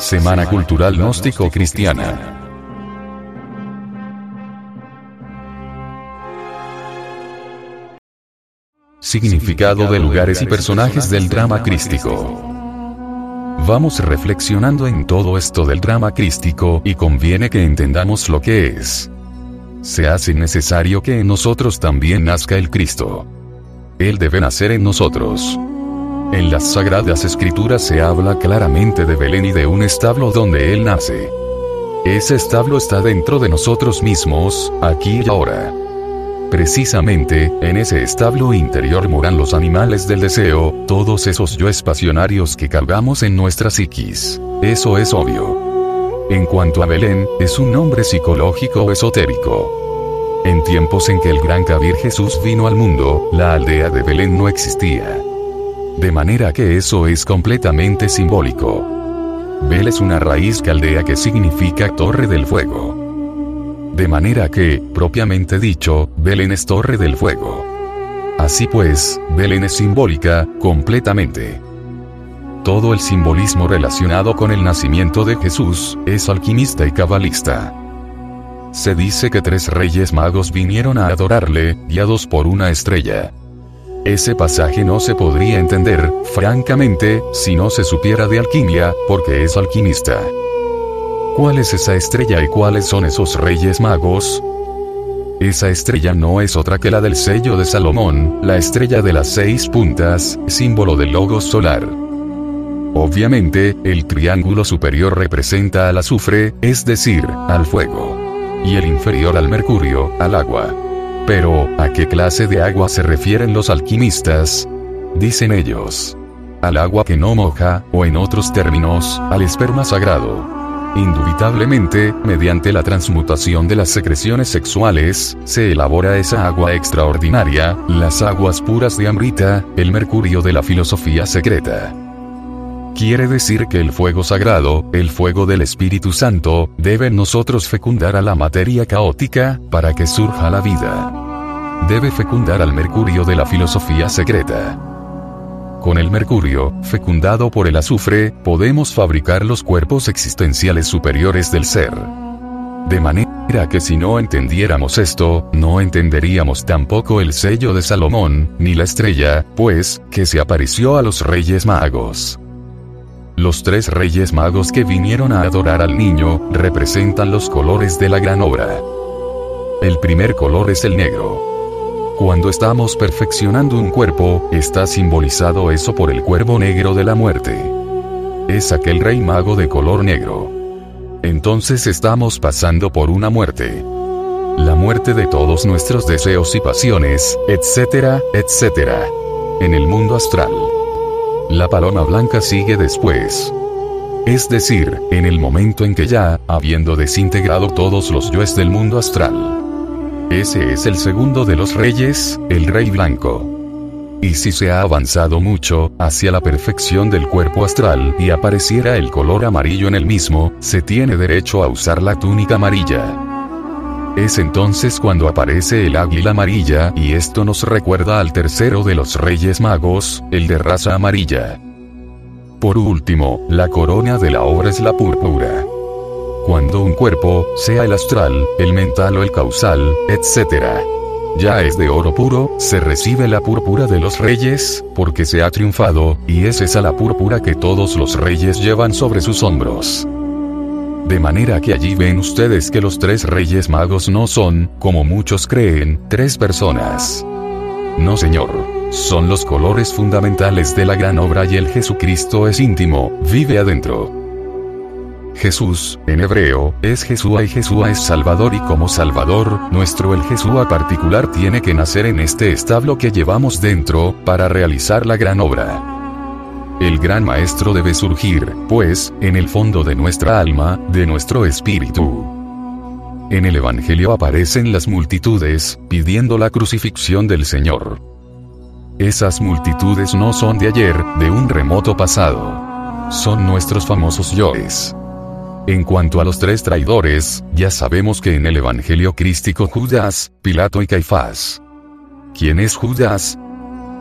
Semana Cultural Gnóstico Cristiana. Significado de lugares y personajes del drama crístico. Vamos reflexionando en todo esto del drama crístico y conviene que entendamos lo que es. Se hace necesario que en nosotros también nazca el Cristo. Él debe nacer en nosotros. En las sagradas escrituras se habla claramente de Belén y de un establo donde Él nace. Ese establo está dentro de nosotros mismos, aquí y ahora. Precisamente, en ese establo interior moran los animales del deseo, todos esos yoes pasionarios que cargamos en nuestra psiquis. Eso es obvio. En cuanto a Belén, es un nombre psicológico esotérico. En tiempos en que el gran Kabir Jesús vino al mundo, la aldea de Belén no existía. De manera que eso es completamente simbólico. Bel es una raíz caldea que significa torre del fuego. De manera que, propiamente dicho, Belén es torre del fuego. Así pues, Belén es simbólica, completamente. Todo el simbolismo relacionado con el nacimiento de Jesús, es alquimista y cabalista. Se dice que tres reyes magos vinieron a adorarle, guiados por una estrella. Ese pasaje no se podría entender, francamente, si no se supiera de alquimia, porque es alquimista. ¿Cuál es esa estrella y cuáles son esos reyes magos? Esa estrella no es otra que la del sello de Salomón, la estrella de las seis puntas, símbolo del logos solar. Obviamente, el triángulo superior representa al azufre, es decir, al fuego. Y el inferior al mercurio, al agua. Pero, ¿a qué clase de agua se refieren los alquimistas? Dicen ellos. Al agua que no moja, o en otros términos, al esperma sagrado. Indubitablemente, mediante la transmutación de las secreciones sexuales, se elabora esa agua extraordinaria, las aguas puras de Amrita, el mercurio de la filosofía secreta. Quiere decir que el fuego sagrado, el fuego del Espíritu Santo, debe en nosotros fecundar a la materia caótica, para que surja la vida. Debe fecundar al mercurio de la filosofía secreta. Con el mercurio, fecundado por el azufre, podemos fabricar los cuerpos existenciales superiores del ser. De manera que si no entendiéramos esto, no entenderíamos tampoco el sello de Salomón, ni la estrella, pues, que se apareció a los reyes magos. Los tres reyes magos que vinieron a adorar al niño, representan los colores de la gran obra. El primer color es el negro. Cuando estamos perfeccionando un cuerpo, está simbolizado eso por el cuervo negro de la muerte. Es aquel rey mago de color negro. Entonces estamos pasando por una muerte. La muerte de todos nuestros deseos y pasiones, etcétera, etcétera. En el mundo astral. La paloma blanca sigue después. Es decir, en el momento en que ya, habiendo desintegrado todos los yoes del mundo astral. Ese es el segundo de los reyes, el rey blanco. Y si se ha avanzado mucho, hacia la perfección del cuerpo astral, y apareciera el color amarillo en el mismo, se tiene derecho a usar la túnica amarilla. Es entonces cuando aparece el águila amarilla, y esto nos recuerda al tercero de los reyes magos, el de raza amarilla. Por último, la corona de la obra es la púrpura. Cuando un cuerpo, sea el astral, el mental o el causal, etc., ya es de oro puro, se recibe la púrpura de los reyes, porque se ha triunfado, y es esa la púrpura que todos los reyes llevan sobre sus hombros. De manera que allí ven ustedes que los tres reyes magos no son, como muchos creen, tres personas. No señor. Son los colores fundamentales de la gran obra y el Jesucristo es íntimo, vive adentro. Jesús, en hebreo, es Jesúa y Jesúa es Salvador y como Salvador, nuestro el Jesúa particular tiene que nacer en este establo que llevamos dentro, para realizar la gran obra. El gran maestro debe surgir, pues, en el fondo de nuestra alma, de nuestro espíritu. En el Evangelio aparecen las multitudes, pidiendo la crucifixión del Señor. Esas multitudes no son de ayer, de un remoto pasado. Son nuestros famosos yoes. En cuanto a los tres traidores, ya sabemos que en el Evangelio crístico Judas, Pilato y Caifás. ¿Quién es Judas?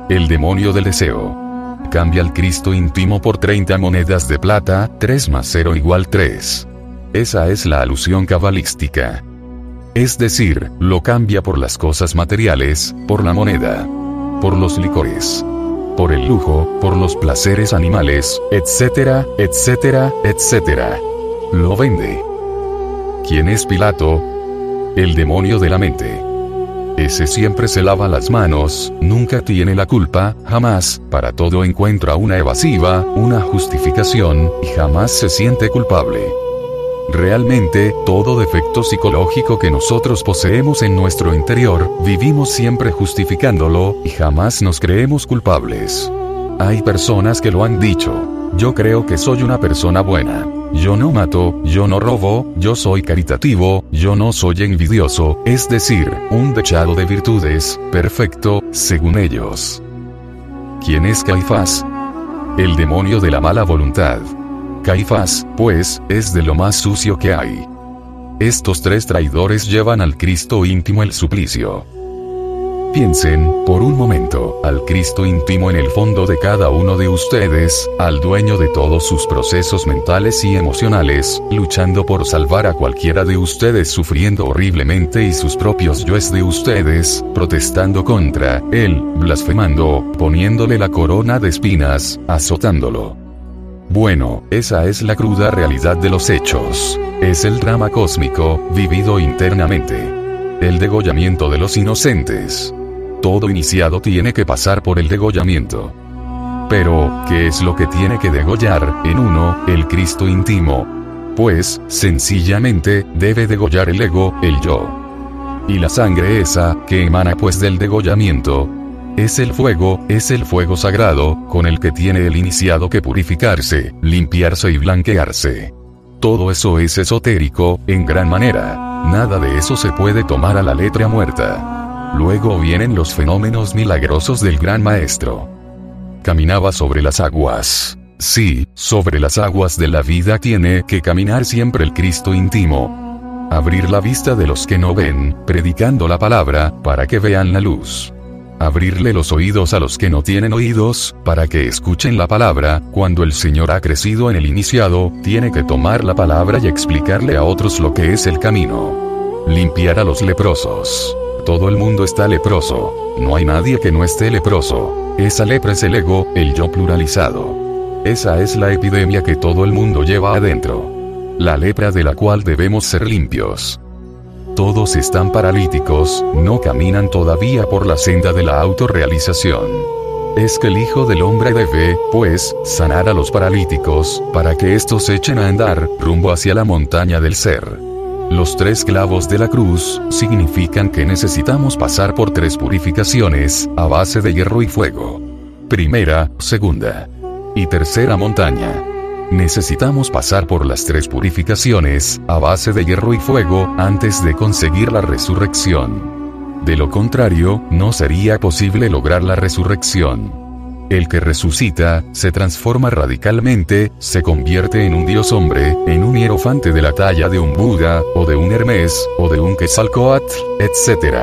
El demonio del deseo. Cambia el Cristo íntimo por 30 monedas de plata, 3 más 0 igual 3. Esa es la alusión cabalística. Es decir, lo cambia por las cosas materiales, por la moneda, por los licores, por el lujo, por los placeres animales, etcétera, etcétera, etcétera. Lo vende. ¿Quién es Pilato? El demonio de la mente. Ese siempre se lava las manos, nunca tiene la culpa, jamás, para todo encuentra una evasiva, una justificación, y jamás se siente culpable. Realmente, todo defecto psicológico que nosotros poseemos en nuestro interior, vivimos siempre justificándolo, y jamás nos creemos culpables. Hay personas que lo han dicho. Yo creo que soy una persona buena. Yo no mato, yo no robo, yo soy caritativo, yo no soy envidioso, es decir, un dechado de virtudes, perfecto, según ellos. ¿Quién es Caifás? El demonio de la mala voluntad. Caifás, pues, es de lo más sucio que hay. Estos tres traidores llevan al Cristo íntimo el suplicio. Piensen, por un momento, al Cristo íntimo en el fondo de cada uno de ustedes, al dueño de todos sus procesos mentales y emocionales, luchando por salvar a cualquiera de ustedes sufriendo horriblemente y sus propios yoes de ustedes, protestando contra él, blasfemando, poniéndole la corona de espinas, azotándolo. Bueno, esa es la cruda realidad de los hechos. Es el drama cósmico, vivido internamente. El degollamiento de los inocentes. Todo iniciado tiene que pasar por el degollamiento. Pero, ¿qué es lo que tiene que degollar, en uno, el Cristo íntimo? Pues, sencillamente, debe degollar el ego, el yo. Y la sangre esa, que emana pues del degollamiento, es el fuego, es el fuego sagrado, con el que tiene el iniciado que purificarse, limpiarse y blanquearse. Todo eso es esotérico, en gran manera. Nada de eso se puede tomar a la letra muerta. Luego vienen los fenómenos milagrosos del gran maestro. Caminaba sobre las aguas. Sí, sobre las aguas de la vida tiene que caminar siempre el Cristo íntimo. Abrir la vista de los que no ven, predicando la palabra, para que vean la luz abrirle los oídos a los que no tienen oídos, para que escuchen la palabra, cuando el Señor ha crecido en el iniciado, tiene que tomar la palabra y explicarle a otros lo que es el camino. Limpiar a los leprosos. Todo el mundo está leproso. No hay nadie que no esté leproso. Esa lepra es el ego, el yo pluralizado. Esa es la epidemia que todo el mundo lleva adentro. La lepra de la cual debemos ser limpios todos están paralíticos, no caminan todavía por la senda de la autorrealización. Es que el Hijo del Hombre debe, pues, sanar a los paralíticos, para que estos echen a andar, rumbo hacia la montaña del ser. Los tres clavos de la cruz, significan que necesitamos pasar por tres purificaciones, a base de hierro y fuego. Primera, segunda y tercera montaña. Necesitamos pasar por las tres purificaciones, a base de hierro y fuego, antes de conseguir la resurrección. De lo contrario, no sería posible lograr la resurrección. El que resucita, se transforma radicalmente, se convierte en un dios hombre, en un hierofante de la talla de un Buda, o de un Hermes, o de un Quetzalcoatl, etc.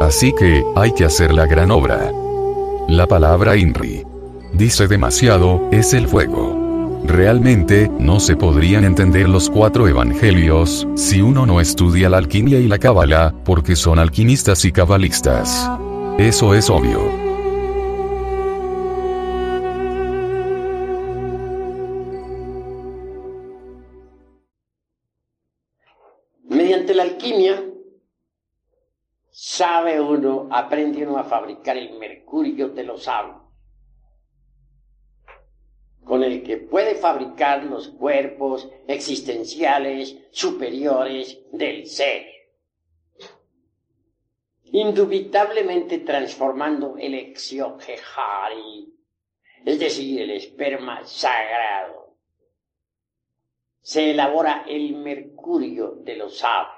Así que, hay que hacer la gran obra. La palabra INRI. Dice demasiado, es el fuego. Realmente, no se podrían entender los cuatro evangelios, si uno no estudia la alquimia y la cábala, porque son alquimistas y cabalistas. Eso es obvio. Uno a fabricar el mercurio de los sabios con el que puede fabricar los cuerpos existenciales superiores del ser, indubitablemente transformando el exioquejari, es decir, el esperma sagrado. Se elabora el mercurio de los sabios.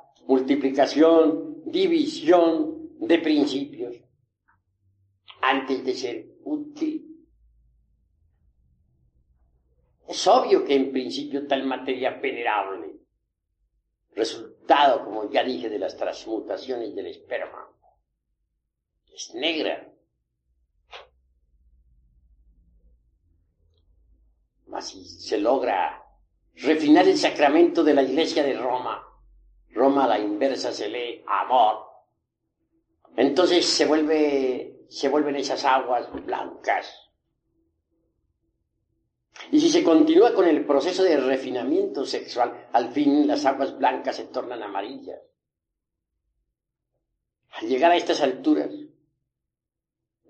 multiplicación, división de principios, antes de ser útil. Es obvio que en principio tal materia venerable, resultado, como ya dije, de las transmutaciones del esperma, es negra. Mas si se logra refinar el sacramento de la iglesia de Roma, Roma a la inversa se lee amor, entonces se vuelve, se vuelven esas aguas blancas. Y si se continúa con el proceso de refinamiento sexual, al fin las aguas blancas se tornan amarillas. Al llegar a estas alturas,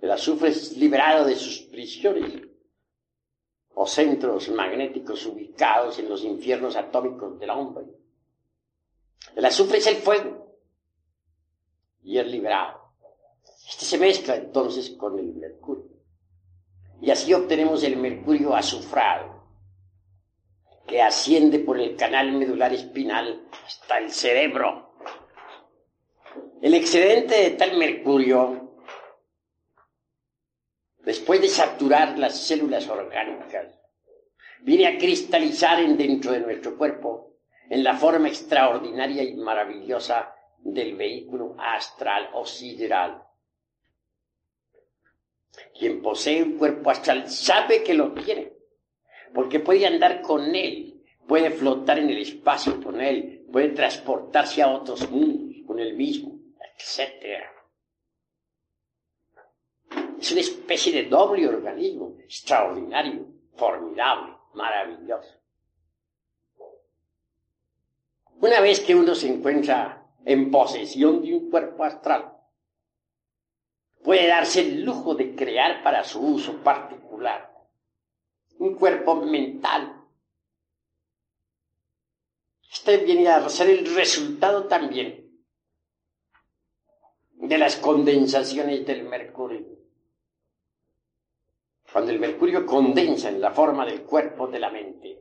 el azufre es liberado de sus prisiones o centros magnéticos ubicados en los infiernos atómicos del hombre. El azufre es el fuego y es liberado. Este se mezcla entonces con el mercurio. Y así obtenemos el mercurio azufrado, que asciende por el canal medular espinal hasta el cerebro. El excedente de tal mercurio, después de saturar las células orgánicas, viene a cristalizar en dentro de nuestro cuerpo en la forma extraordinaria y maravillosa del vehículo astral o sideral. Quien posee un cuerpo astral sabe que lo tiene, porque puede andar con él, puede flotar en el espacio con él, puede transportarse a otros mundos con él mismo, etc. Es una especie de doble organismo, extraordinario, formidable, maravilloso. Una vez que uno se encuentra en posesión de un cuerpo astral, puede darse el lujo de crear para su uso particular un cuerpo mental. Este viene a ser el resultado también de las condensaciones del mercurio. Cuando el mercurio condensa en la forma del cuerpo de la mente,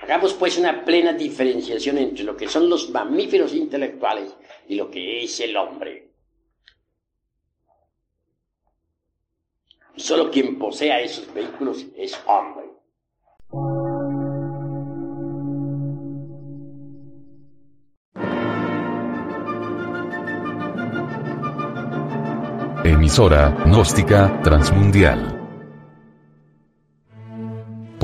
Hagamos pues una plena diferenciación entre lo que son los mamíferos intelectuales y lo que es el hombre. Solo quien posea esos vehículos es hombre. Emisora gnóstica transmundial